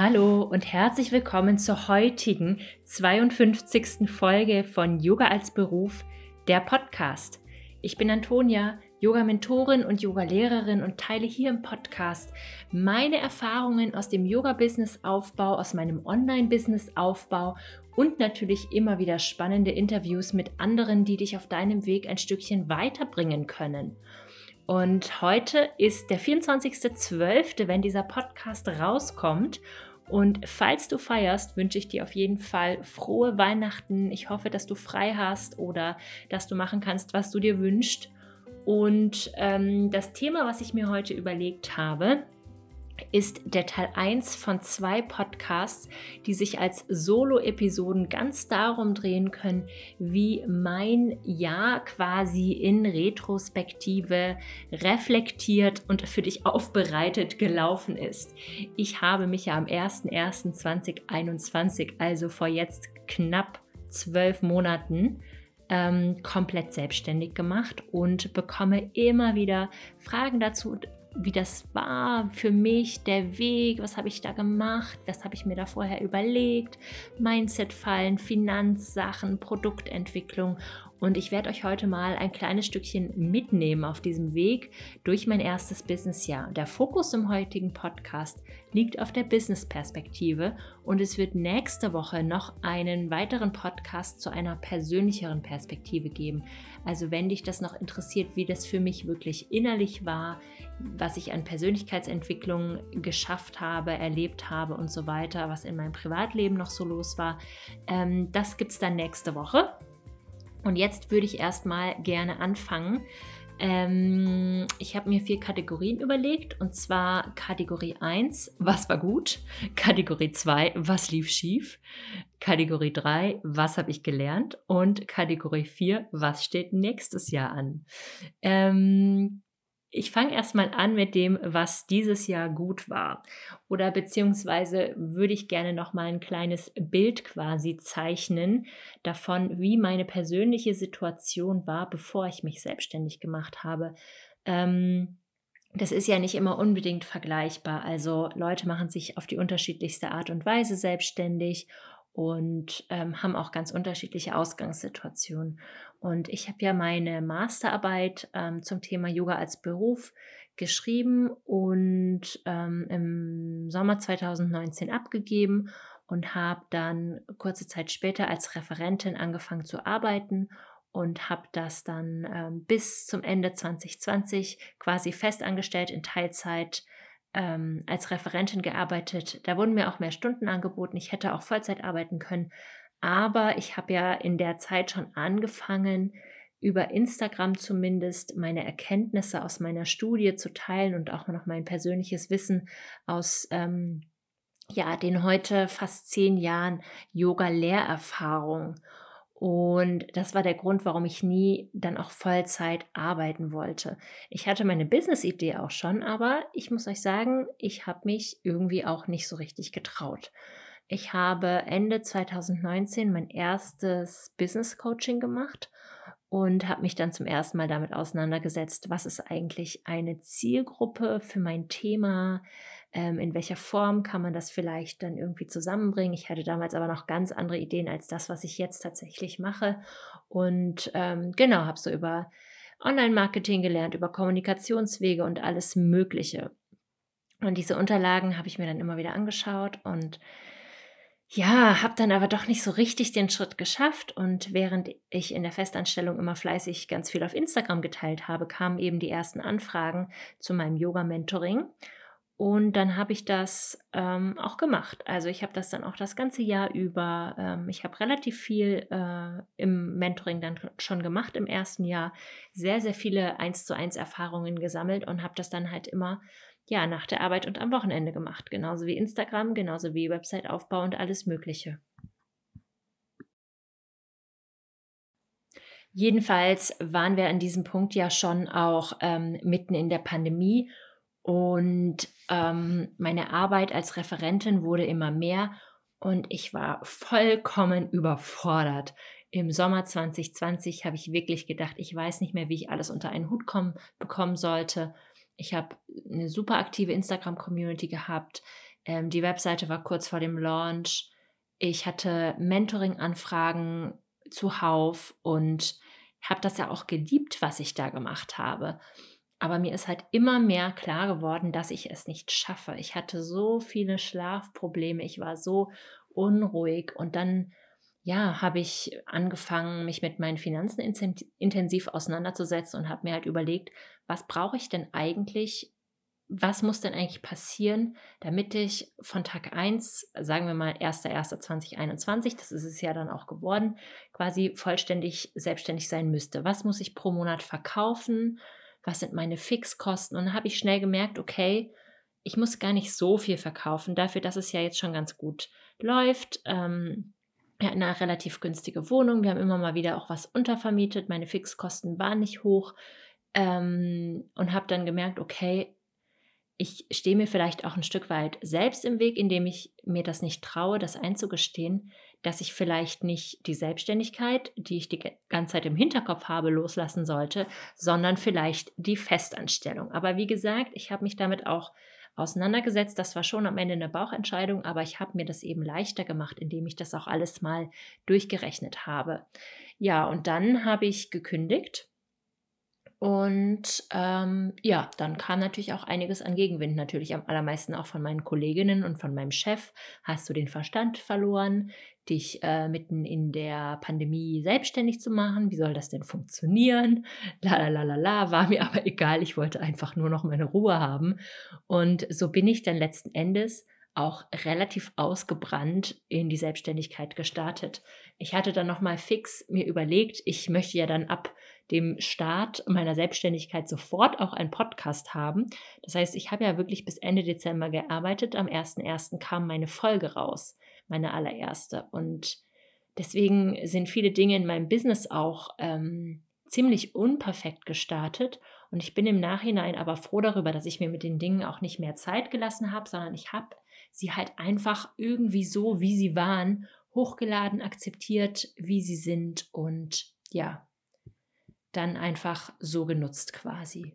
Hallo und herzlich willkommen zur heutigen 52. Folge von Yoga als Beruf, der Podcast. Ich bin Antonia, Yoga-Mentorin und Yoga-Lehrerin und teile hier im Podcast meine Erfahrungen aus dem Yoga-Business-Aufbau, aus meinem Online-Business-Aufbau und natürlich immer wieder spannende Interviews mit anderen, die dich auf deinem Weg ein Stückchen weiterbringen können. Und heute ist der 24.12., wenn dieser Podcast rauskommt. Und falls du feierst, wünsche ich dir auf jeden Fall frohe Weihnachten. Ich hoffe, dass du frei hast oder dass du machen kannst, was du dir wünschst. Und ähm, das Thema, was ich mir heute überlegt habe, ist der Teil 1 von zwei Podcasts, die sich als Solo-Episoden ganz darum drehen können, wie mein Jahr quasi in Retrospektive reflektiert und für dich aufbereitet gelaufen ist. Ich habe mich ja am 01.01.2021, also vor jetzt knapp zwölf Monaten, ähm, komplett selbstständig gemacht und bekomme immer wieder Fragen dazu, wie das war für mich, der Weg, was habe ich da gemacht, was habe ich mir da vorher überlegt, Mindset-Fallen, Finanzsachen, Produktentwicklung und ich werde euch heute mal ein kleines Stückchen mitnehmen auf diesem Weg durch mein erstes Businessjahr. Der Fokus im heutigen Podcast liegt auf der Business-Perspektive und es wird nächste Woche noch einen weiteren Podcast zu einer persönlicheren Perspektive geben. Also wenn dich das noch interessiert, wie das für mich wirklich innerlich war, was ich an Persönlichkeitsentwicklung geschafft habe, erlebt habe und so weiter, was in meinem Privatleben noch so los war, ähm, das gibt es dann nächste Woche. Und jetzt würde ich erstmal gerne anfangen. Ähm, ich habe mir vier Kategorien überlegt und zwar Kategorie 1, was war gut? Kategorie 2, was lief schief? Kategorie 3, was habe ich gelernt? Und Kategorie 4, was steht nächstes Jahr an? Ähm, ich fange erstmal an mit dem, was dieses Jahr gut war. Oder beziehungsweise würde ich gerne noch mal ein kleines Bild quasi zeichnen davon, wie meine persönliche Situation war, bevor ich mich selbstständig gemacht habe. Ähm, das ist ja nicht immer unbedingt vergleichbar. Also Leute machen sich auf die unterschiedlichste Art und Weise selbstständig und ähm, haben auch ganz unterschiedliche Ausgangssituationen. Und ich habe ja meine Masterarbeit ähm, zum Thema Yoga als Beruf geschrieben und ähm, im Sommer 2019 abgegeben und habe dann kurze Zeit später als Referentin angefangen zu arbeiten und habe das dann ähm, bis zum Ende 2020 quasi festangestellt in Teilzeit ähm, als Referentin gearbeitet. Da wurden mir auch mehr Stunden angeboten. Ich hätte auch Vollzeit arbeiten können, aber ich habe ja in der Zeit schon angefangen, über Instagram zumindest meine Erkenntnisse aus meiner Studie zu teilen und auch noch mein persönliches Wissen aus ähm, ja, den heute fast zehn Jahren Yoga-Lehrerfahrung. Und das war der Grund, warum ich nie dann auch Vollzeit arbeiten wollte. Ich hatte meine Business-Idee auch schon, aber ich muss euch sagen, ich habe mich irgendwie auch nicht so richtig getraut. Ich habe Ende 2019 mein erstes Business Coaching gemacht und habe mich dann zum ersten Mal damit auseinandergesetzt, was ist eigentlich eine Zielgruppe für mein Thema, ähm, in welcher Form kann man das vielleicht dann irgendwie zusammenbringen. Ich hatte damals aber noch ganz andere Ideen als das, was ich jetzt tatsächlich mache und ähm, genau, habe so über Online-Marketing gelernt, über Kommunikationswege und alles Mögliche. Und diese Unterlagen habe ich mir dann immer wieder angeschaut und ja, habe dann aber doch nicht so richtig den Schritt geschafft und während ich in der Festanstellung immer fleißig ganz viel auf Instagram geteilt habe, kamen eben die ersten Anfragen zu meinem Yoga-Mentoring und dann habe ich das ähm, auch gemacht. Also ich habe das dann auch das ganze Jahr über. Ähm, ich habe relativ viel äh, im Mentoring dann schon gemacht im ersten Jahr, sehr, sehr viele 1 zu 1 Erfahrungen gesammelt und habe das dann halt immer ja, nach der Arbeit und am Wochenende gemacht. Genauso wie Instagram, genauso wie Website-Aufbau und alles Mögliche. Jedenfalls waren wir an diesem Punkt ja schon auch ähm, mitten in der Pandemie und ähm, meine Arbeit als Referentin wurde immer mehr und ich war vollkommen überfordert. Im Sommer 2020 habe ich wirklich gedacht, ich weiß nicht mehr, wie ich alles unter einen Hut kommen, bekommen sollte. Ich habe eine super aktive Instagram-Community gehabt. Ähm, die Webseite war kurz vor dem Launch. Ich hatte Mentoring-Anfragen zuhauf und habe das ja auch geliebt, was ich da gemacht habe. Aber mir ist halt immer mehr klar geworden, dass ich es nicht schaffe. Ich hatte so viele Schlafprobleme, ich war so unruhig und dann ja, habe ich angefangen, mich mit meinen Finanzen intensiv auseinanderzusetzen und habe mir halt überlegt, was brauche ich denn eigentlich, was muss denn eigentlich passieren, damit ich von Tag 1, sagen wir mal 1.1.2021, das ist es ja dann auch geworden, quasi vollständig selbstständig sein müsste. Was muss ich pro Monat verkaufen? Was sind meine Fixkosten? Und dann habe ich schnell gemerkt, okay, ich muss gar nicht so viel verkaufen, dafür, dass es ja jetzt schon ganz gut läuft. Ähm, wir eine relativ günstige Wohnung. Wir haben immer mal wieder auch was untervermietet. Meine Fixkosten waren nicht hoch. Ähm, und habe dann gemerkt, okay, ich stehe mir vielleicht auch ein Stück weit selbst im Weg, indem ich mir das nicht traue, das einzugestehen, dass ich vielleicht nicht die Selbstständigkeit, die ich die ganze Zeit im Hinterkopf habe, loslassen sollte, sondern vielleicht die Festanstellung. Aber wie gesagt, ich habe mich damit auch auseinandergesetzt. Das war schon am Ende eine Bauchentscheidung, aber ich habe mir das eben leichter gemacht, indem ich das auch alles mal durchgerechnet habe. Ja, und dann habe ich gekündigt und ähm, ja, dann kam natürlich auch einiges an Gegenwind, natürlich am allermeisten auch von meinen Kolleginnen und von meinem Chef. Hast du den Verstand verloren, dich äh, mitten in der Pandemie selbstständig zu machen? Wie soll das denn funktionieren? La la la la, war mir aber egal. Ich wollte einfach nur noch meine Ruhe haben. Und so bin ich dann letzten Endes auch relativ ausgebrannt in die Selbstständigkeit gestartet. Ich hatte dann noch mal fix mir überlegt, ich möchte ja dann ab dem Start meiner Selbstständigkeit sofort auch einen Podcast haben. Das heißt, ich habe ja wirklich bis Ende Dezember gearbeitet. Am 1.1. kam meine Folge raus, meine allererste. Und deswegen sind viele Dinge in meinem Business auch ähm, ziemlich unperfekt gestartet. Und ich bin im Nachhinein aber froh darüber, dass ich mir mit den Dingen auch nicht mehr Zeit gelassen habe, sondern ich habe sie halt einfach irgendwie so, wie sie waren, hochgeladen, akzeptiert, wie sie sind und ja, dann einfach so genutzt quasi.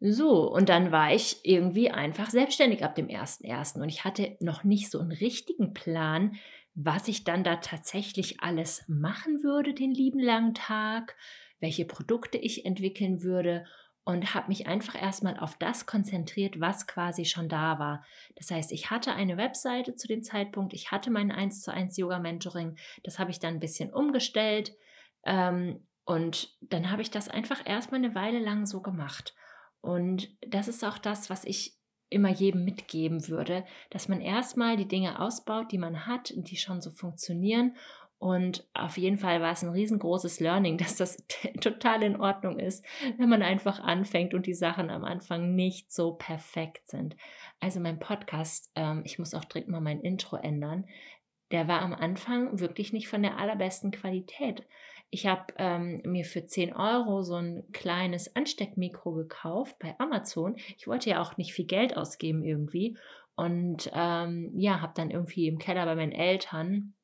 So, und dann war ich irgendwie einfach selbstständig ab dem 1.1. Und ich hatte noch nicht so einen richtigen Plan, was ich dann da tatsächlich alles machen würde den lieben langen Tag, welche Produkte ich entwickeln würde und habe mich einfach erstmal auf das konzentriert, was quasi schon da war. Das heißt, ich hatte eine Webseite zu dem Zeitpunkt, ich hatte mein 1 zu 1 Yoga Mentoring, das habe ich dann ein bisschen umgestellt ähm, und dann habe ich das einfach erstmal eine Weile lang so gemacht. Und das ist auch das, was ich immer jedem mitgeben würde, dass man erstmal die Dinge ausbaut, die man hat, die schon so funktionieren. Und auf jeden Fall war es ein riesengroßes Learning, dass das total in Ordnung ist, wenn man einfach anfängt und die Sachen am Anfang nicht so perfekt sind. Also mein Podcast, ähm, ich muss auch dringend mal mein Intro ändern, der war am Anfang wirklich nicht von der allerbesten Qualität. Ich habe ähm, mir für 10 Euro so ein kleines Ansteckmikro gekauft bei Amazon. Ich wollte ja auch nicht viel Geld ausgeben irgendwie. Und ähm, ja, habe dann irgendwie im Keller bei meinen Eltern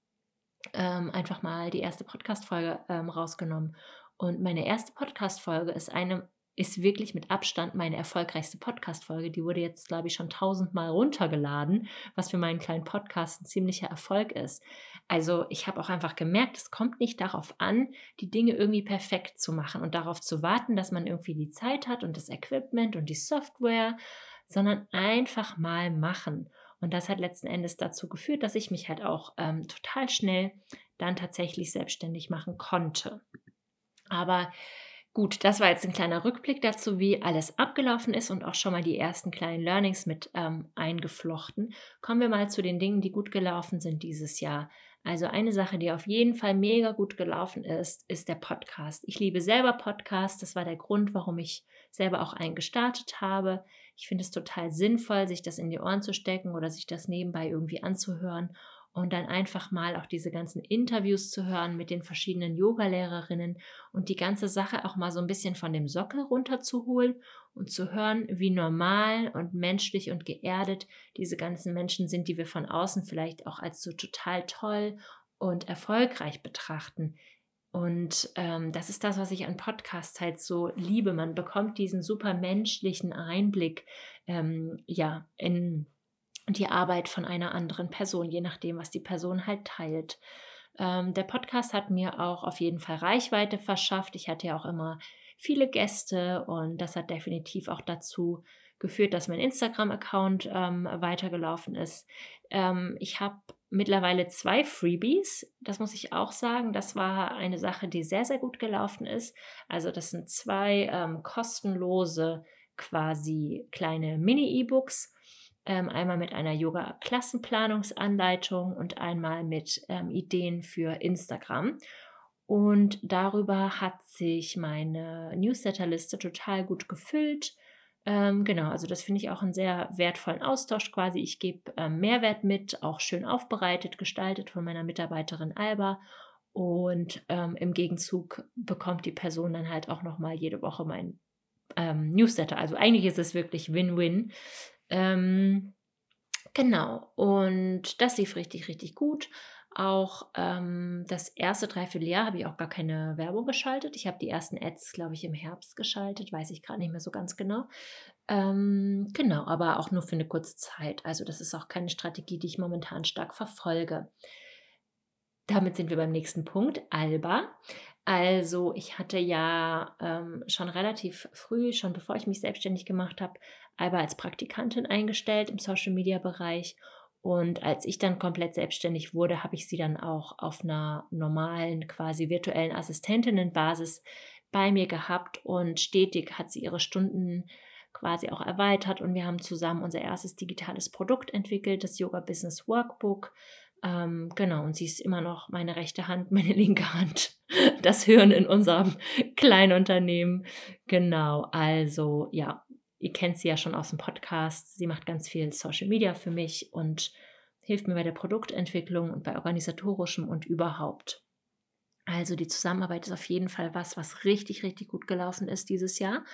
ähm, einfach mal die erste Podcast-Folge ähm, rausgenommen. Und meine erste Podcast-Folge ist eine ist wirklich mit Abstand meine erfolgreichste Podcast-Folge. Die wurde jetzt, glaube ich, schon tausendmal runtergeladen, was für meinen kleinen Podcast ein ziemlicher Erfolg ist. Also ich habe auch einfach gemerkt, es kommt nicht darauf an, die Dinge irgendwie perfekt zu machen und darauf zu warten, dass man irgendwie die Zeit hat und das Equipment und die Software, sondern einfach mal machen. Und das hat letzten Endes dazu geführt, dass ich mich halt auch ähm, total schnell dann tatsächlich selbstständig machen konnte. Aber Gut, das war jetzt ein kleiner Rückblick dazu, wie alles abgelaufen ist und auch schon mal die ersten kleinen Learnings mit ähm, eingeflochten. Kommen wir mal zu den Dingen, die gut gelaufen sind dieses Jahr. Also eine Sache, die auf jeden Fall mega gut gelaufen ist, ist der Podcast. Ich liebe selber Podcasts. Das war der Grund, warum ich selber auch einen gestartet habe. Ich finde es total sinnvoll, sich das in die Ohren zu stecken oder sich das nebenbei irgendwie anzuhören und dann einfach mal auch diese ganzen Interviews zu hören mit den verschiedenen Yogalehrerinnen und die ganze Sache auch mal so ein bisschen von dem Sockel runterzuholen und zu hören, wie normal und menschlich und geerdet diese ganzen Menschen sind, die wir von außen vielleicht auch als so total toll und erfolgreich betrachten. Und ähm, das ist das, was ich an Podcasts halt so liebe. Man bekommt diesen super menschlichen Einblick ähm, ja, in die Arbeit von einer anderen Person, je nachdem, was die Person halt teilt. Ähm, der Podcast hat mir auch auf jeden Fall Reichweite verschafft. Ich hatte ja auch immer viele Gäste und das hat definitiv auch dazu geführt, dass mein Instagram-Account ähm, weitergelaufen ist. Ähm, ich habe mittlerweile zwei Freebies, das muss ich auch sagen. Das war eine Sache, die sehr, sehr gut gelaufen ist. Also das sind zwei ähm, kostenlose quasi kleine Mini-E-Books. Ähm, einmal mit einer Yoga-Klassenplanungsanleitung und einmal mit ähm, Ideen für Instagram. Und darüber hat sich meine Newsletterliste total gut gefüllt. Ähm, genau, also das finde ich auch einen sehr wertvollen Austausch quasi. Ich gebe ähm, Mehrwert mit, auch schön aufbereitet, gestaltet von meiner Mitarbeiterin Alba. Und ähm, im Gegenzug bekommt die Person dann halt auch nochmal jede Woche mein ähm, Newsletter. Also eigentlich ist es wirklich Win-Win. Ähm, genau, und das lief richtig, richtig gut. Auch ähm, das erste Dreivierteljahr habe ich auch gar keine Werbung geschaltet. Ich habe die ersten Ads, glaube ich, im Herbst geschaltet, weiß ich gerade nicht mehr so ganz genau. Ähm, genau, aber auch nur für eine kurze Zeit. Also das ist auch keine Strategie, die ich momentan stark verfolge. Damit sind wir beim nächsten Punkt, Alba. Also ich hatte ja ähm, schon relativ früh, schon bevor ich mich selbstständig gemacht habe, Alba als Praktikantin eingestellt im Social-Media-Bereich und als ich dann komplett selbstständig wurde, habe ich sie dann auch auf einer normalen, quasi virtuellen Assistentinnenbasis bei mir gehabt. Und stetig hat sie ihre Stunden quasi auch erweitert. Und wir haben zusammen unser erstes digitales Produkt entwickelt, das Yoga Business Workbook. Ähm, genau, und sie ist immer noch meine rechte Hand, meine linke Hand, das Hirn in unserem kleinen Unternehmen. Genau, also ja, Ihr kennt sie ja schon aus dem Podcast. Sie macht ganz viel Social Media für mich und hilft mir bei der Produktentwicklung und bei organisatorischem und überhaupt. Also die Zusammenarbeit ist auf jeden Fall was, was richtig, richtig gut gelaufen ist dieses Jahr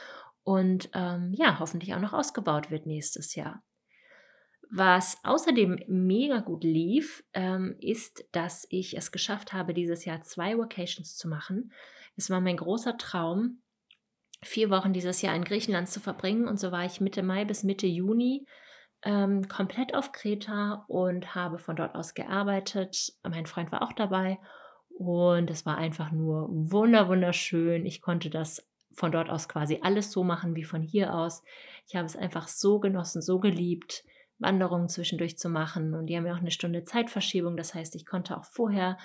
und ähm, ja, hoffentlich auch noch ausgebaut wird nächstes Jahr. Was außerdem mega gut lief, ähm, ist, dass ich es geschafft habe, dieses Jahr zwei Vacations zu machen. Es war mein großer Traum, vier Wochen dieses Jahr in Griechenland zu verbringen. Und so war ich Mitte Mai bis Mitte Juni ähm, komplett auf Kreta und habe von dort aus gearbeitet. Mein Freund war auch dabei und es war einfach nur wunder wunderschön. Ich konnte das von dort aus quasi alles so machen wie von hier aus. Ich habe es einfach so genossen, so geliebt, Wanderungen zwischendurch zu machen. Und die haben ja auch eine Stunde Zeitverschiebung. Das heißt, ich konnte auch vorher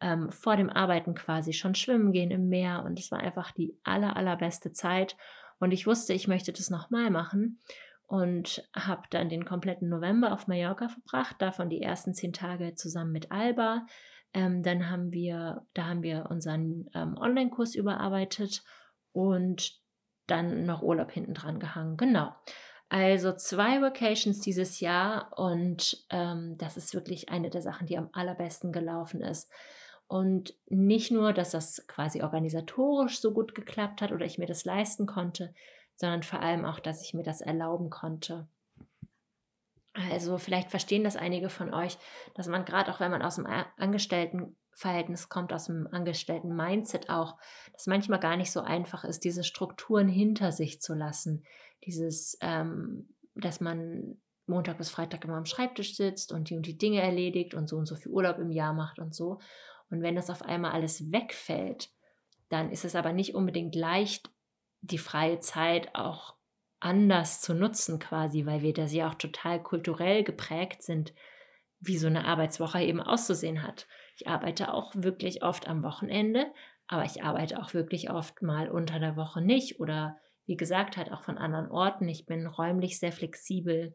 ähm, vor dem Arbeiten quasi schon schwimmen gehen im Meer und es war einfach die aller, allerbeste Zeit. Und ich wusste, ich möchte das nochmal machen und habe dann den kompletten November auf Mallorca verbracht, davon die ersten zehn Tage zusammen mit Alba. Ähm, dann haben wir, da haben wir unseren ähm, Online-Kurs überarbeitet und dann noch Urlaub hinten dran gehangen. Genau. Also zwei Vacations dieses Jahr und ähm, das ist wirklich eine der Sachen, die am allerbesten gelaufen ist. Und nicht nur, dass das quasi organisatorisch so gut geklappt hat oder ich mir das leisten konnte, sondern vor allem auch, dass ich mir das erlauben konnte. Also vielleicht verstehen das einige von euch, dass man gerade auch, wenn man aus dem Angestelltenverhältnis kommt, aus dem Angestellten-Mindset auch, dass manchmal gar nicht so einfach ist, diese Strukturen hinter sich zu lassen. Dieses, ähm, dass man Montag bis Freitag immer am Schreibtisch sitzt und die und die Dinge erledigt und so und so viel Urlaub im Jahr macht und so. Und wenn das auf einmal alles wegfällt, dann ist es aber nicht unbedingt leicht, die freie Zeit auch anders zu nutzen quasi, weil wir das ja auch total kulturell geprägt sind, wie so eine Arbeitswoche eben auszusehen hat. Ich arbeite auch wirklich oft am Wochenende, aber ich arbeite auch wirklich oft mal unter der Woche nicht oder wie gesagt halt auch von anderen Orten. Ich bin räumlich sehr flexibel.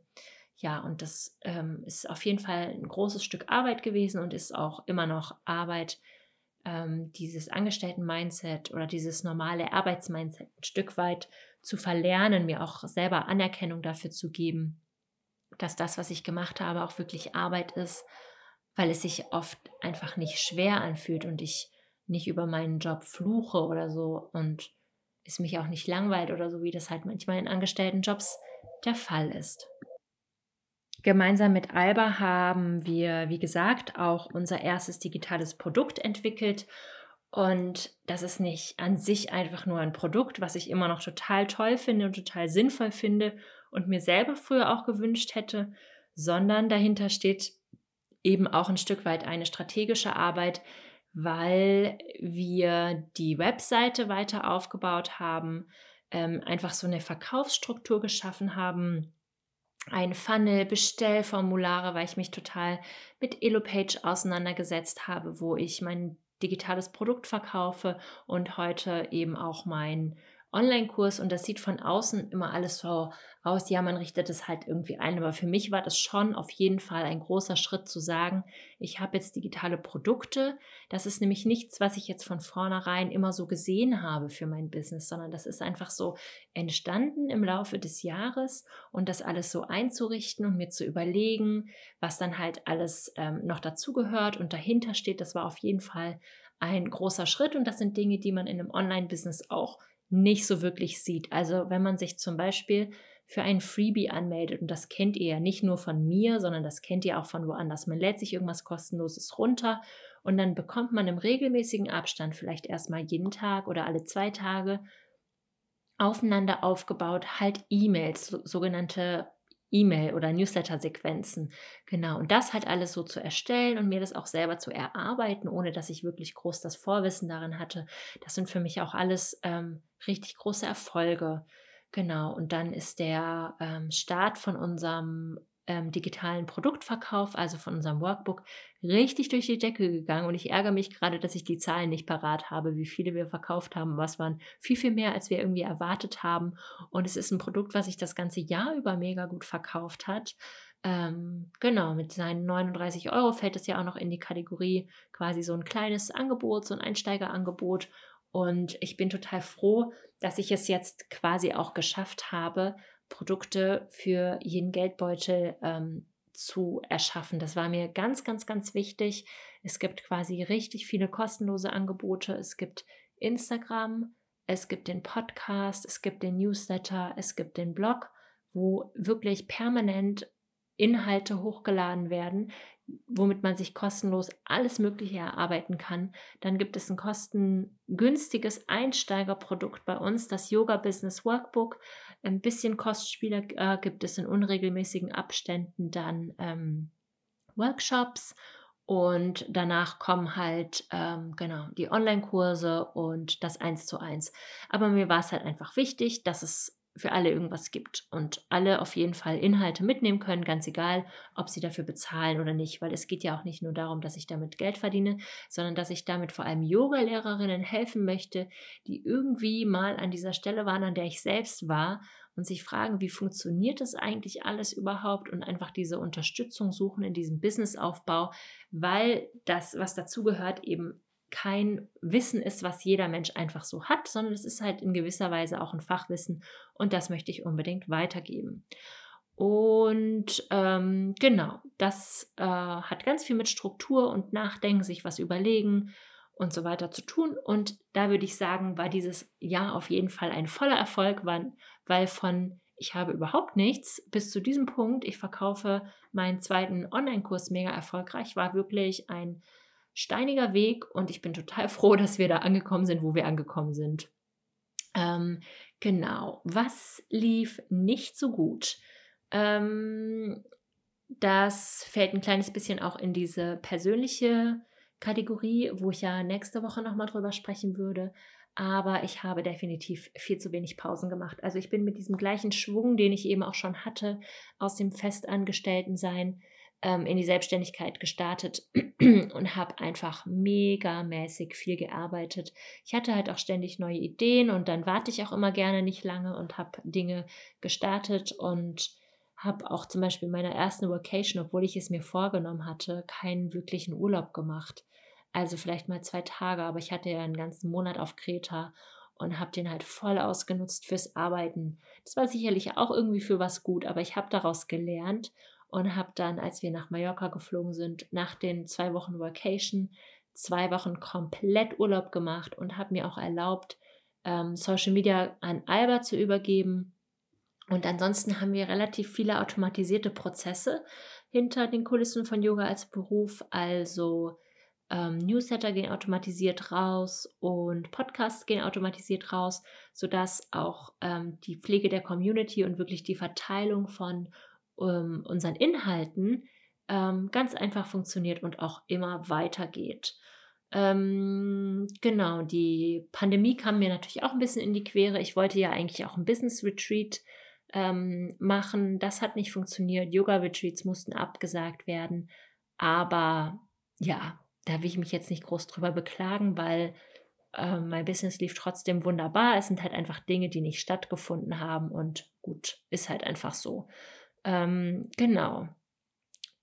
Ja, und das ähm, ist auf jeden Fall ein großes Stück Arbeit gewesen und ist auch immer noch Arbeit, ähm, dieses Angestellten-Mindset oder dieses normale Arbeitsmindset ein Stück weit zu verlernen, mir auch selber Anerkennung dafür zu geben, dass das, was ich gemacht habe, auch wirklich Arbeit ist, weil es sich oft einfach nicht schwer anfühlt und ich nicht über meinen Job fluche oder so und es mich auch nicht langweilt oder so, wie das halt manchmal in Angestelltenjobs der Fall ist. Gemeinsam mit Alba haben wir, wie gesagt, auch unser erstes digitales Produkt entwickelt. Und das ist nicht an sich einfach nur ein Produkt, was ich immer noch total toll finde und total sinnvoll finde und mir selber früher auch gewünscht hätte, sondern dahinter steht eben auch ein Stück weit eine strategische Arbeit, weil wir die Webseite weiter aufgebaut haben, ähm, einfach so eine Verkaufsstruktur geschaffen haben, ein Funnel, Bestellformulare, weil ich mich total mit Elopage auseinandergesetzt habe, wo ich mein digitales Produkt verkaufe und heute eben auch mein Online-Kurs und das sieht von außen immer alles so aus, ja, man richtet es halt irgendwie ein. Aber für mich war das schon auf jeden Fall ein großer Schritt zu sagen, ich habe jetzt digitale Produkte. Das ist nämlich nichts, was ich jetzt von vornherein immer so gesehen habe für mein Business, sondern das ist einfach so entstanden im Laufe des Jahres und das alles so einzurichten und mir zu überlegen, was dann halt alles ähm, noch dazugehört und dahinter steht. Das war auf jeden Fall ein großer Schritt und das sind Dinge, die man in einem Online-Business auch nicht so wirklich sieht. Also wenn man sich zum Beispiel für ein Freebie anmeldet, und das kennt ihr ja nicht nur von mir, sondern das kennt ihr auch von woanders. Man lädt sich irgendwas kostenloses runter und dann bekommt man im regelmäßigen Abstand, vielleicht erstmal jeden Tag oder alle zwei Tage, aufeinander aufgebaut, halt E-Mails, sogenannte E-Mail- oder Newsletter-Sequenzen. Genau, und das halt alles so zu erstellen und mir das auch selber zu erarbeiten, ohne dass ich wirklich groß das Vorwissen darin hatte, das sind für mich auch alles ähm, richtig große Erfolge. Genau, und dann ist der ähm, Start von unserem ähm, digitalen Produktverkauf, also von unserem Workbook, richtig durch die Decke gegangen. Und ich ärgere mich gerade, dass ich die Zahlen nicht parat habe, wie viele wir verkauft haben. Was waren viel, viel mehr, als wir irgendwie erwartet haben. Und es ist ein Produkt, was sich das ganze Jahr über mega gut verkauft hat. Ähm, genau, mit seinen 39 Euro fällt es ja auch noch in die Kategorie quasi so ein kleines Angebot, so ein Einsteigerangebot. Und ich bin total froh, dass ich es jetzt quasi auch geschafft habe, Produkte für jeden Geldbeutel ähm, zu erschaffen. Das war mir ganz, ganz, ganz wichtig. Es gibt quasi richtig viele kostenlose Angebote. Es gibt Instagram, es gibt den Podcast, es gibt den Newsletter, es gibt den Blog, wo wirklich permanent Inhalte hochgeladen werden, womit man sich kostenlos alles Mögliche erarbeiten kann. Dann gibt es ein kostengünstiges Einsteigerprodukt bei uns, das Yoga Business Workbook. Ein bisschen Kostspiele äh, gibt es in unregelmäßigen Abständen dann ähm, Workshops und danach kommen halt ähm, genau die Online-Kurse und das Eins zu eins. Aber mir war es halt einfach wichtig, dass es für alle irgendwas gibt und alle auf jeden Fall Inhalte mitnehmen können, ganz egal, ob sie dafür bezahlen oder nicht, weil es geht ja auch nicht nur darum, dass ich damit Geld verdiene, sondern dass ich damit vor allem Yoga-Lehrerinnen helfen möchte, die irgendwie mal an dieser Stelle waren, an der ich selbst war und sich fragen, wie funktioniert das eigentlich alles überhaupt? Und einfach diese Unterstützung suchen in diesem Businessaufbau, weil das, was dazugehört, eben kein Wissen ist, was jeder Mensch einfach so hat, sondern es ist halt in gewisser Weise auch ein Fachwissen und das möchte ich unbedingt weitergeben. Und ähm, genau, das äh, hat ganz viel mit Struktur und Nachdenken, sich was überlegen und so weiter zu tun. Und da würde ich sagen, war dieses Jahr auf jeden Fall ein voller Erfolg, weil von ich habe überhaupt nichts bis zu diesem Punkt, ich verkaufe meinen zweiten Online-Kurs mega erfolgreich, war wirklich ein steiniger Weg und ich bin total froh, dass wir da angekommen sind, wo wir angekommen sind. Ähm, genau, was lief nicht so gut? Ähm, das fällt ein kleines bisschen auch in diese persönliche Kategorie, wo ich ja nächste Woche nochmal drüber sprechen würde. Aber ich habe definitiv viel zu wenig Pausen gemacht. Also ich bin mit diesem gleichen Schwung, den ich eben auch schon hatte, aus dem Festangestelltensein ähm, in die Selbstständigkeit gestartet und habe einfach megamäßig viel gearbeitet. Ich hatte halt auch ständig neue Ideen und dann warte ich auch immer gerne nicht lange und habe Dinge gestartet und habe auch zum Beispiel in meiner ersten Vacation, obwohl ich es mir vorgenommen hatte, keinen wirklichen Urlaub gemacht. Also vielleicht mal zwei Tage, aber ich hatte ja einen ganzen Monat auf Kreta und habe den halt voll ausgenutzt fürs Arbeiten. Das war sicherlich auch irgendwie für was gut, aber ich habe daraus gelernt und habe dann, als wir nach Mallorca geflogen sind, nach den zwei Wochen Vacation, zwei Wochen komplett Urlaub gemacht und habe mir auch erlaubt, ähm, Social Media an Alba zu übergeben. Und ansonsten haben wir relativ viele automatisierte Prozesse hinter den Kulissen von Yoga als Beruf. Also ähm, Newsletter gehen automatisiert raus und Podcasts gehen automatisiert raus, sodass auch ähm, die Pflege der Community und wirklich die Verteilung von ähm, unseren Inhalten ähm, ganz einfach funktioniert und auch immer weitergeht. Ähm, genau, die Pandemie kam mir natürlich auch ein bisschen in die Quere. Ich wollte ja eigentlich auch ein Business Retreat ähm, machen. Das hat nicht funktioniert. Yoga Retreats mussten abgesagt werden. Aber ja, da will ich mich jetzt nicht groß drüber beklagen, weil äh, mein Business lief trotzdem wunderbar. Es sind halt einfach Dinge, die nicht stattgefunden haben und gut, ist halt einfach so. Ähm, genau.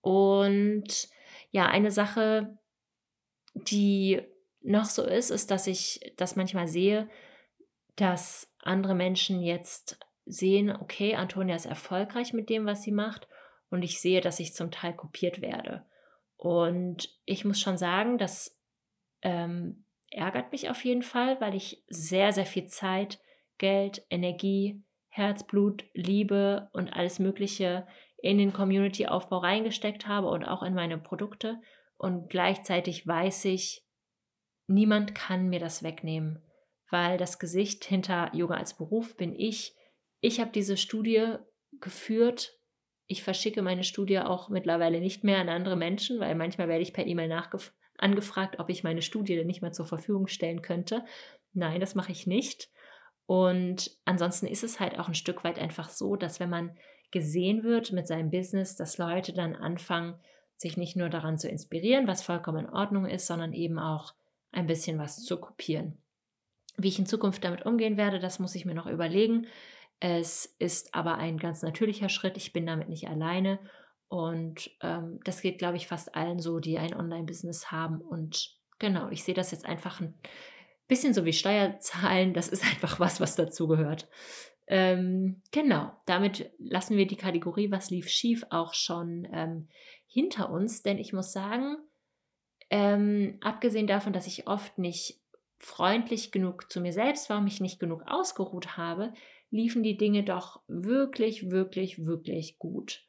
Und ja, eine Sache, die noch so ist, ist, dass ich das manchmal sehe, dass andere Menschen jetzt sehen, okay, Antonia ist erfolgreich mit dem, was sie macht und ich sehe, dass ich zum Teil kopiert werde. Und ich muss schon sagen, das ähm, ärgert mich auf jeden Fall, weil ich sehr, sehr viel Zeit, Geld, Energie, Herzblut, Liebe und alles Mögliche in den Community-Aufbau reingesteckt habe und auch in meine Produkte. Und gleichzeitig weiß ich, niemand kann mir das wegnehmen, weil das Gesicht hinter Yoga als Beruf bin ich. Ich habe diese Studie geführt. Ich verschicke meine Studie auch mittlerweile nicht mehr an andere Menschen, weil manchmal werde ich per E-Mail angefragt, ob ich meine Studie denn nicht mehr zur Verfügung stellen könnte. Nein, das mache ich nicht. Und ansonsten ist es halt auch ein Stück weit einfach so, dass wenn man gesehen wird mit seinem Business, dass Leute dann anfangen, sich nicht nur daran zu inspirieren, was vollkommen in Ordnung ist, sondern eben auch ein bisschen was zu kopieren. Wie ich in Zukunft damit umgehen werde, das muss ich mir noch überlegen. Es ist aber ein ganz natürlicher Schritt. Ich bin damit nicht alleine. Und ähm, das geht, glaube ich, fast allen so, die ein Online-Business haben. Und genau, ich sehe das jetzt einfach ein bisschen so wie Steuerzahlen. Das ist einfach was, was dazugehört. Ähm, genau, damit lassen wir die Kategorie, was lief schief, auch schon ähm, hinter uns. Denn ich muss sagen, ähm, abgesehen davon, dass ich oft nicht freundlich genug zu mir selbst war, mich nicht genug ausgeruht habe, liefen die Dinge doch wirklich, wirklich, wirklich gut.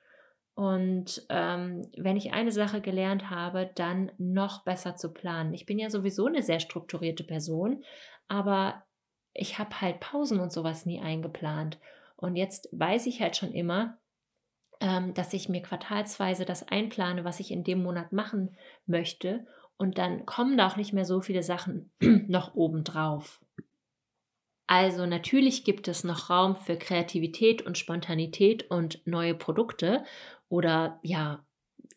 Und ähm, wenn ich eine Sache gelernt habe, dann noch besser zu planen. Ich bin ja sowieso eine sehr strukturierte Person, aber ich habe halt Pausen und sowas nie eingeplant. Und jetzt weiß ich halt schon immer, ähm, dass ich mir quartalsweise das einplane, was ich in dem Monat machen möchte. Und dann kommen da auch nicht mehr so viele Sachen noch obendrauf. Also natürlich gibt es noch Raum für Kreativität und Spontanität und neue Produkte oder ja,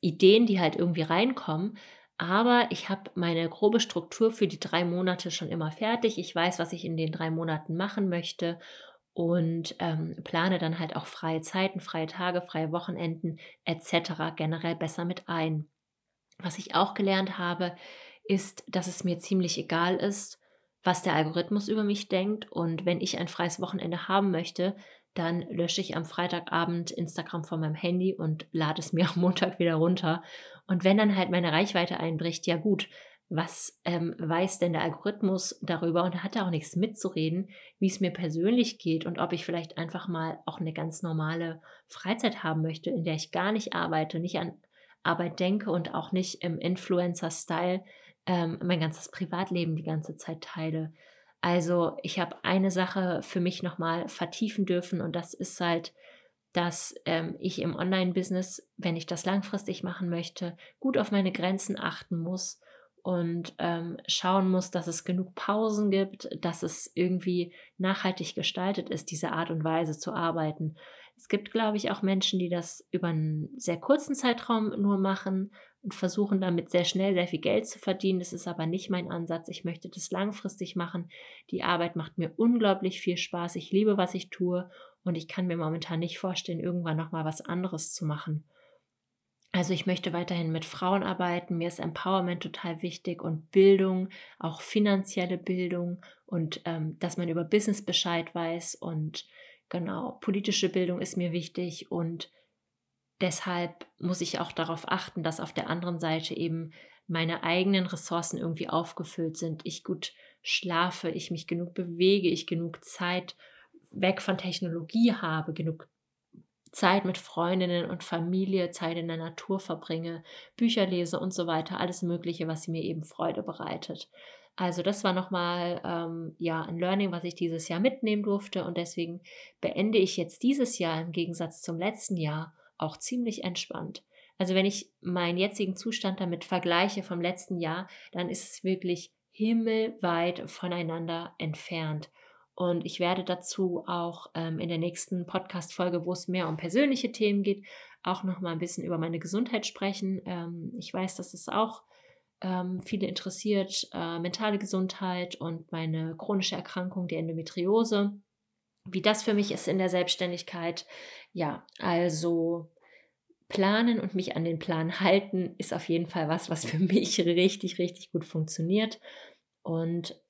Ideen, die halt irgendwie reinkommen. Aber ich habe meine grobe Struktur für die drei Monate schon immer fertig. Ich weiß, was ich in den drei Monaten machen möchte und ähm, plane dann halt auch freie Zeiten, freie Tage, freie Wochenenden etc. generell besser mit ein. Was ich auch gelernt habe, ist, dass es mir ziemlich egal ist, was der Algorithmus über mich denkt. Und wenn ich ein freies Wochenende haben möchte, dann lösche ich am Freitagabend Instagram von meinem Handy und lade es mir am Montag wieder runter. Und wenn dann halt meine Reichweite einbricht, ja gut, was ähm, weiß denn der Algorithmus darüber und hat da auch nichts mitzureden, wie es mir persönlich geht und ob ich vielleicht einfach mal auch eine ganz normale Freizeit haben möchte, in der ich gar nicht arbeite, nicht an Arbeit denke und auch nicht im Influencer-Style ähm, mein ganzes Privatleben die ganze Zeit teile. Also ich habe eine Sache für mich nochmal vertiefen dürfen und das ist halt, dass ähm, ich im Online-Business, wenn ich das langfristig machen möchte, gut auf meine Grenzen achten muss und ähm, schauen muss, dass es genug Pausen gibt, dass es irgendwie nachhaltig gestaltet ist, diese Art und Weise zu arbeiten. Es gibt, glaube ich, auch Menschen, die das über einen sehr kurzen Zeitraum nur machen und versuchen damit sehr schnell sehr viel Geld zu verdienen. Das ist aber nicht mein Ansatz. Ich möchte das langfristig machen. Die Arbeit macht mir unglaublich viel Spaß. Ich liebe, was ich tue und ich kann mir momentan nicht vorstellen, irgendwann noch mal was anderes zu machen. Also ich möchte weiterhin mit Frauen arbeiten. Mir ist Empowerment total wichtig und Bildung, auch finanzielle Bildung und ähm, dass man über Business Bescheid weiß und genau politische Bildung ist mir wichtig und deshalb muss ich auch darauf achten, dass auf der anderen Seite eben meine eigenen Ressourcen irgendwie aufgefüllt sind. Ich gut schlafe, ich mich genug bewege, ich genug Zeit weg von Technologie habe, genug Zeit mit Freundinnen und Familie, Zeit in der Natur verbringe, Bücher lese und so weiter, alles Mögliche, was mir eben Freude bereitet. Also das war nochmal ähm, ja, ein Learning, was ich dieses Jahr mitnehmen durfte und deswegen beende ich jetzt dieses Jahr im Gegensatz zum letzten Jahr auch ziemlich entspannt. Also wenn ich meinen jetzigen Zustand damit vergleiche vom letzten Jahr, dann ist es wirklich himmelweit voneinander entfernt. Und ich werde dazu auch ähm, in der nächsten Podcast-Folge, wo es mehr um persönliche Themen geht, auch noch mal ein bisschen über meine Gesundheit sprechen. Ähm, ich weiß, dass es auch ähm, viele interessiert, äh, mentale Gesundheit und meine chronische Erkrankung, die Endometriose. Wie das für mich ist in der Selbstständigkeit. Ja, also planen und mich an den Plan halten ist auf jeden Fall was, was für mich richtig, richtig gut funktioniert. Und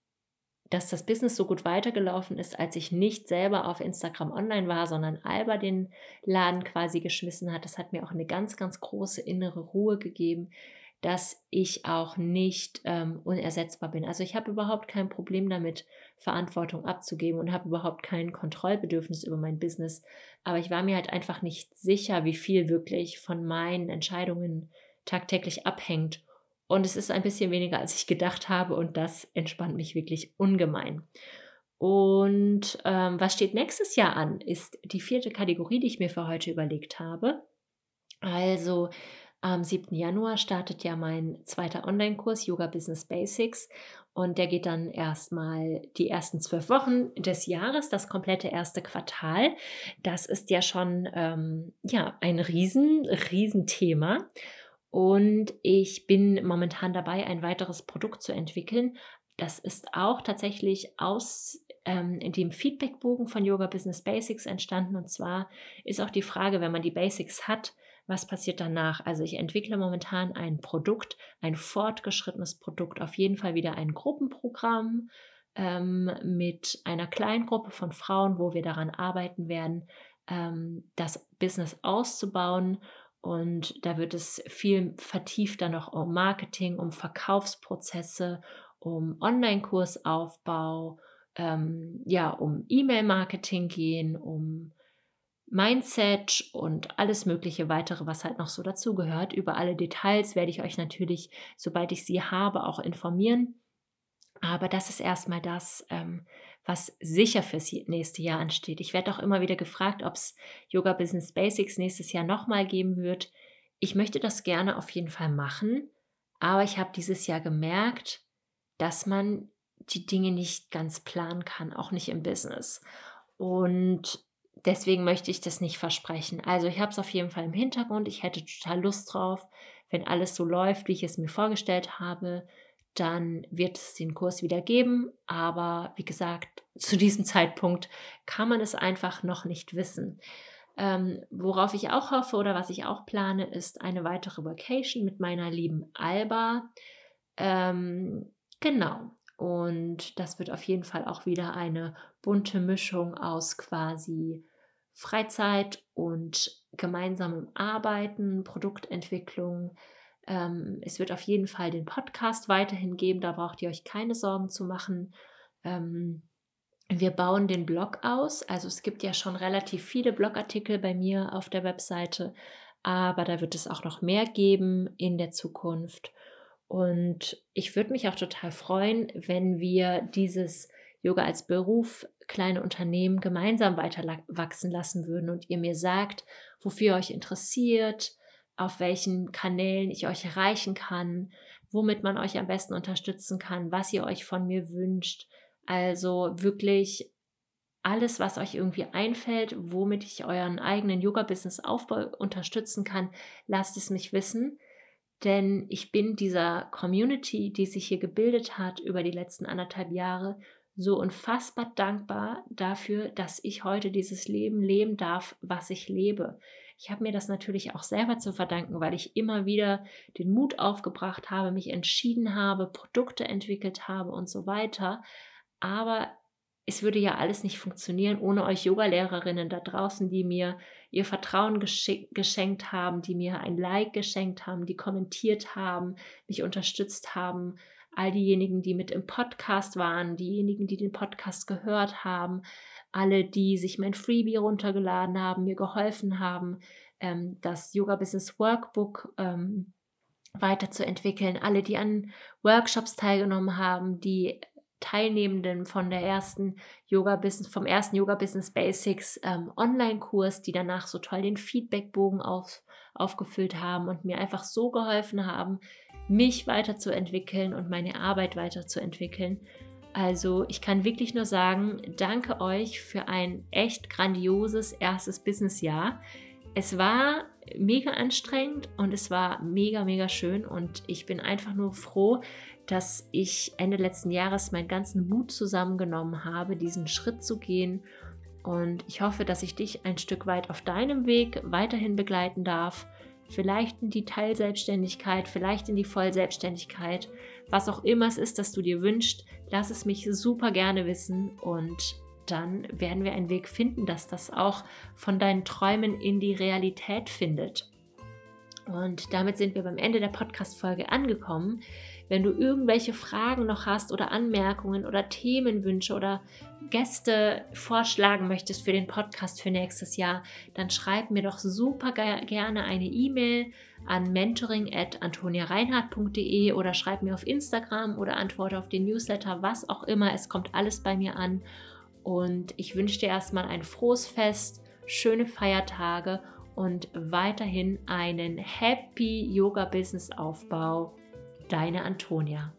dass das Business so gut weitergelaufen ist, als ich nicht selber auf Instagram online war, sondern Alba den Laden quasi geschmissen hat, das hat mir auch eine ganz, ganz große innere Ruhe gegeben, dass ich auch nicht ähm, unersetzbar bin. Also ich habe überhaupt kein Problem damit, Verantwortung abzugeben und habe überhaupt kein Kontrollbedürfnis über mein Business. Aber ich war mir halt einfach nicht sicher, wie viel wirklich von meinen Entscheidungen tagtäglich abhängt. Und es ist ein bisschen weniger, als ich gedacht habe und das entspannt mich wirklich ungemein. Und ähm, was steht nächstes Jahr an, ist die vierte Kategorie, die ich mir für heute überlegt habe. Also am 7. Januar startet ja mein zweiter Online-Kurs Yoga Business Basics und der geht dann erstmal die ersten zwölf Wochen des Jahres, das komplette erste Quartal. Das ist ja schon ähm, ja, ein riesen, riesen Thema. Und ich bin momentan dabei, ein weiteres Produkt zu entwickeln. Das ist auch tatsächlich aus ähm, dem Feedbackbogen von Yoga Business Basics entstanden. Und zwar ist auch die Frage, wenn man die Basics hat, was passiert danach? Also ich entwickle momentan ein Produkt, ein fortgeschrittenes Produkt, auf jeden Fall wieder ein Gruppenprogramm ähm, mit einer kleinen Gruppe von Frauen, wo wir daran arbeiten werden, ähm, das Business auszubauen. Und da wird es viel vertiefter noch um Marketing, um Verkaufsprozesse, um Online-Kursaufbau, ähm, ja, um E-Mail-Marketing gehen, um Mindset und alles mögliche weitere, was halt noch so dazugehört. Über alle Details werde ich euch natürlich, sobald ich sie habe, auch informieren. Aber das ist erstmal das, ähm, was sicher fürs nächste Jahr ansteht. Ich werde auch immer wieder gefragt, ob es Yoga Business Basics nächstes Jahr nochmal geben wird. Ich möchte das gerne auf jeden Fall machen, aber ich habe dieses Jahr gemerkt, dass man die Dinge nicht ganz planen kann, auch nicht im Business. Und deswegen möchte ich das nicht versprechen. Also ich habe es auf jeden Fall im Hintergrund. Ich hätte total Lust drauf, wenn alles so läuft, wie ich es mir vorgestellt habe, dann wird es den Kurs wieder geben. Aber wie gesagt, zu diesem Zeitpunkt kann man es einfach noch nicht wissen. Ähm, worauf ich auch hoffe oder was ich auch plane, ist eine weitere Vacation mit meiner lieben Alba. Ähm, genau. Und das wird auf jeden Fall auch wieder eine bunte Mischung aus quasi Freizeit und gemeinsamem Arbeiten, Produktentwicklung. Ähm, es wird auf jeden Fall den Podcast weiterhin geben, da braucht ihr euch keine Sorgen zu machen. Ähm, wir bauen den Blog aus, also es gibt ja schon relativ viele Blogartikel bei mir auf der Webseite, aber da wird es auch noch mehr geben in der Zukunft. Und ich würde mich auch total freuen, wenn wir dieses Yoga als Beruf kleine Unternehmen gemeinsam weiter wachsen lassen würden und ihr mir sagt, wofür ihr euch interessiert, auf welchen Kanälen ich euch erreichen kann, womit man euch am besten unterstützen kann, was ihr euch von mir wünscht. Also wirklich alles, was euch irgendwie einfällt, womit ich euren eigenen Yoga-Business-Aufbau unterstützen kann, lasst es mich wissen. Denn ich bin dieser Community, die sich hier gebildet hat über die letzten anderthalb Jahre, so unfassbar dankbar dafür, dass ich heute dieses Leben leben darf, was ich lebe. Ich habe mir das natürlich auch selber zu verdanken, weil ich immer wieder den Mut aufgebracht habe, mich entschieden habe, Produkte entwickelt habe und so weiter. Aber es würde ja alles nicht funktionieren ohne euch Yogalehrerinnen da draußen, die mir ihr Vertrauen geschenkt haben, die mir ein Like geschenkt haben, die kommentiert haben, mich unterstützt haben all diejenigen, die mit im Podcast waren, diejenigen, die den Podcast gehört haben, alle, die sich mein Freebie runtergeladen haben, mir geholfen haben, ähm, das Yoga Business Workbook ähm, weiterzuentwickeln, alle, die an Workshops teilgenommen haben, die Teilnehmenden von der ersten Yoga Business, vom ersten Yoga Business Basics ähm, Online-Kurs, die danach so toll den Feedbackbogen auf, aufgefüllt haben und mir einfach so geholfen haben, mich weiterzuentwickeln und meine Arbeit weiterzuentwickeln. Also ich kann wirklich nur sagen, danke euch für ein echt grandioses erstes Businessjahr. Es war mega anstrengend und es war mega, mega schön und ich bin einfach nur froh, dass ich Ende letzten Jahres meinen ganzen Mut zusammengenommen habe, diesen Schritt zu gehen. Und ich hoffe, dass ich dich ein Stück weit auf deinem Weg weiterhin begleiten darf. Vielleicht in die Teilselbstständigkeit, vielleicht in die Vollselbstständigkeit, was auch immer es ist, das du dir wünschst. Lass es mich super gerne wissen und dann werden wir einen Weg finden, dass das auch von deinen Träumen in die Realität findet. Und damit sind wir beim Ende der Podcast-Folge angekommen. Wenn du irgendwelche Fragen noch hast oder Anmerkungen oder Themenwünsche oder Gäste vorschlagen möchtest für den Podcast für nächstes Jahr, dann schreib mir doch super gerne eine E-Mail an mentoring.antoniareinhardt.de oder schreib mir auf Instagram oder antworte auf den Newsletter, was auch immer. Es kommt alles bei mir an. Und ich wünsche dir erstmal ein frohes Fest, schöne Feiertage und weiterhin einen Happy Yoga Business Aufbau. Deine Antonia.